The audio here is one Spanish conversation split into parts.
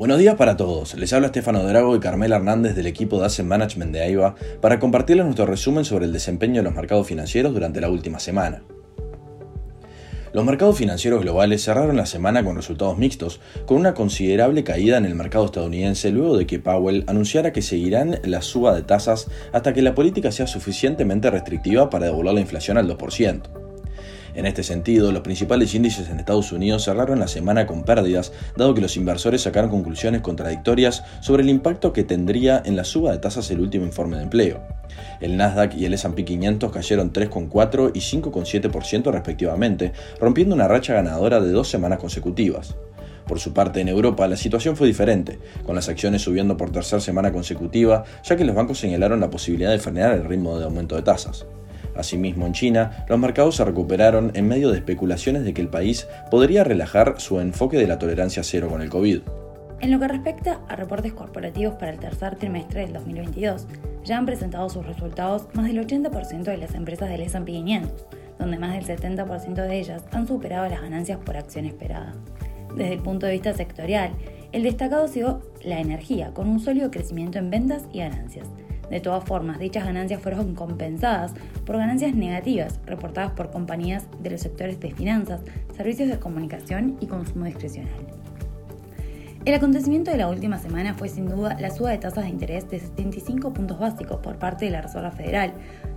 Buenos días para todos, les habla Estefano Drago y Carmela Hernández del equipo de Asset Management de AIBA para compartirles nuestro resumen sobre el desempeño de los mercados financieros durante la última semana. Los mercados financieros globales cerraron la semana con resultados mixtos, con una considerable caída en el mercado estadounidense luego de que Powell anunciara que seguirán la suba de tasas hasta que la política sea suficientemente restrictiva para devolver la inflación al 2%. En este sentido, los principales índices en Estados Unidos cerraron la semana con pérdidas, dado que los inversores sacaron conclusiones contradictorias sobre el impacto que tendría en la suba de tasas el último informe de empleo. El Nasdaq y el S&P 500 cayeron 3,4 y 5,7% respectivamente, rompiendo una racha ganadora de dos semanas consecutivas. Por su parte, en Europa la situación fue diferente, con las acciones subiendo por tercera semana consecutiva, ya que los bancos señalaron la posibilidad de frenar el ritmo de aumento de tasas. Asimismo, en China, los mercados se recuperaron en medio de especulaciones de que el país podría relajar su enfoque de la tolerancia cero con el COVID. En lo que respecta a reportes corporativos para el tercer trimestre del 2022, ya han presentado sus resultados más del 80% de las empresas del S&P 500, donde más del 70% de ellas han superado las ganancias por acción esperada. Desde el punto de vista sectorial, el destacado ha la energía, con un sólido crecimiento en ventas y ganancias. De todas formas, dichas ganancias fueron compensadas por ganancias negativas reportadas por compañías de los sectores de finanzas, servicios de comunicación y consumo discrecional. El acontecimiento de la última semana fue sin duda la suba de tasas de interés de 75 puntos básicos por parte de la Reserva Federal,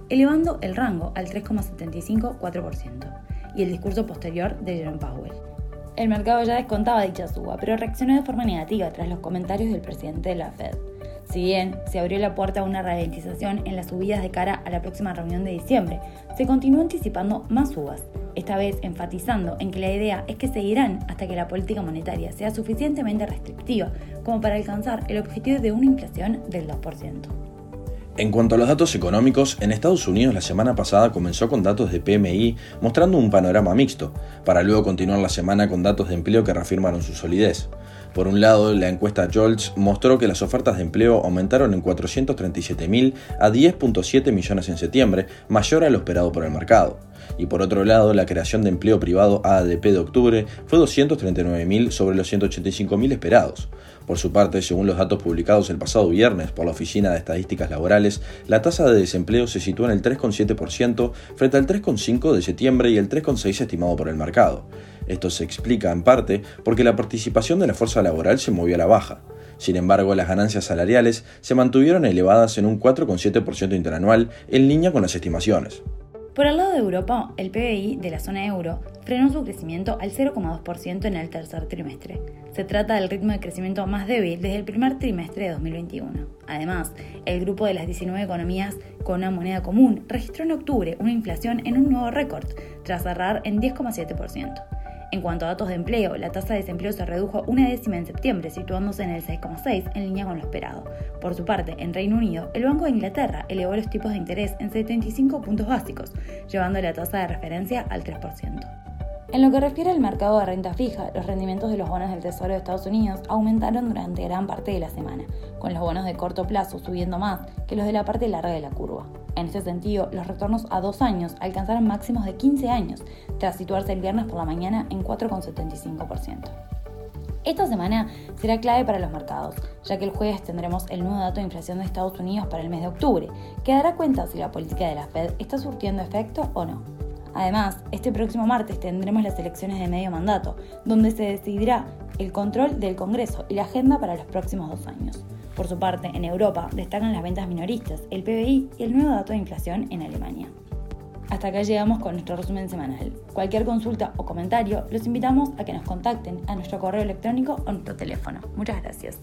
elevando el rango al 3,75-4%, y el discurso posterior de Jerome Powell. El mercado ya descontaba dicha suba, pero reaccionó de forma negativa tras los comentarios del presidente de la Fed. Si bien se abrió la puerta a una ralentización en las subidas de cara a la próxima reunión de diciembre, se continuó anticipando más subas, esta vez enfatizando en que la idea es que seguirán hasta que la política monetaria sea suficientemente restrictiva como para alcanzar el objetivo de una inflación del 2%. En cuanto a los datos económicos, en Estados Unidos la semana pasada comenzó con datos de PMI mostrando un panorama mixto, para luego continuar la semana con datos de empleo que reafirmaron su solidez. Por un lado, la encuesta Jolts mostró que las ofertas de empleo aumentaron en 437.000 a 10.7 millones en septiembre, mayor a lo esperado por el mercado. Y por otro lado, la creación de empleo privado ADP de octubre fue 239.000 sobre los 185.000 esperados. Por su parte, según los datos publicados el pasado viernes por la Oficina de Estadísticas Laborales, la tasa de desempleo se sitúa en el 3,7% frente al 3,5% de septiembre y el 3,6% estimado por el mercado. Esto se explica en parte porque la participación de la fuerza laboral se movió a la baja. Sin embargo, las ganancias salariales se mantuvieron elevadas en un 4,7% interanual, en línea con las estimaciones. Por el lado de Europa, el PBI de la zona euro frenó su crecimiento al 0,2% en el tercer trimestre. Se trata del ritmo de crecimiento más débil desde el primer trimestre de 2021. Además, el grupo de las 19 economías con una moneda común registró en octubre una inflación en un nuevo récord, tras cerrar en 10,7%. En cuanto a datos de empleo, la tasa de desempleo se redujo una décima en septiembre, situándose en el 6,6 en línea con lo esperado. Por su parte, en Reino Unido, el Banco de Inglaterra elevó los tipos de interés en 75 puntos básicos, llevando la tasa de referencia al 3%. En lo que refiere al mercado de renta fija, los rendimientos de los bonos del Tesoro de Estados Unidos aumentaron durante gran parte de la semana, con los bonos de corto plazo subiendo más que los de la parte larga de la curva. En ese sentido, los retornos a dos años alcanzaron máximos de 15 años, tras situarse el viernes por la mañana en 4,75%. Esta semana será clave para los mercados, ya que el jueves tendremos el nuevo dato de inflación de Estados Unidos para el mes de octubre, que dará cuenta si la política de la Fed está surtiendo efecto o no. Además, este próximo martes tendremos las elecciones de medio mandato, donde se decidirá el control del Congreso y la agenda para los próximos dos años. Por su parte, en Europa destacan las ventas minoristas, el PBI y el nuevo dato de inflación en Alemania. Hasta acá llegamos con nuestro resumen semanal. Cualquier consulta o comentario, los invitamos a que nos contacten a nuestro correo electrónico o nuestro teléfono. Muchas gracias.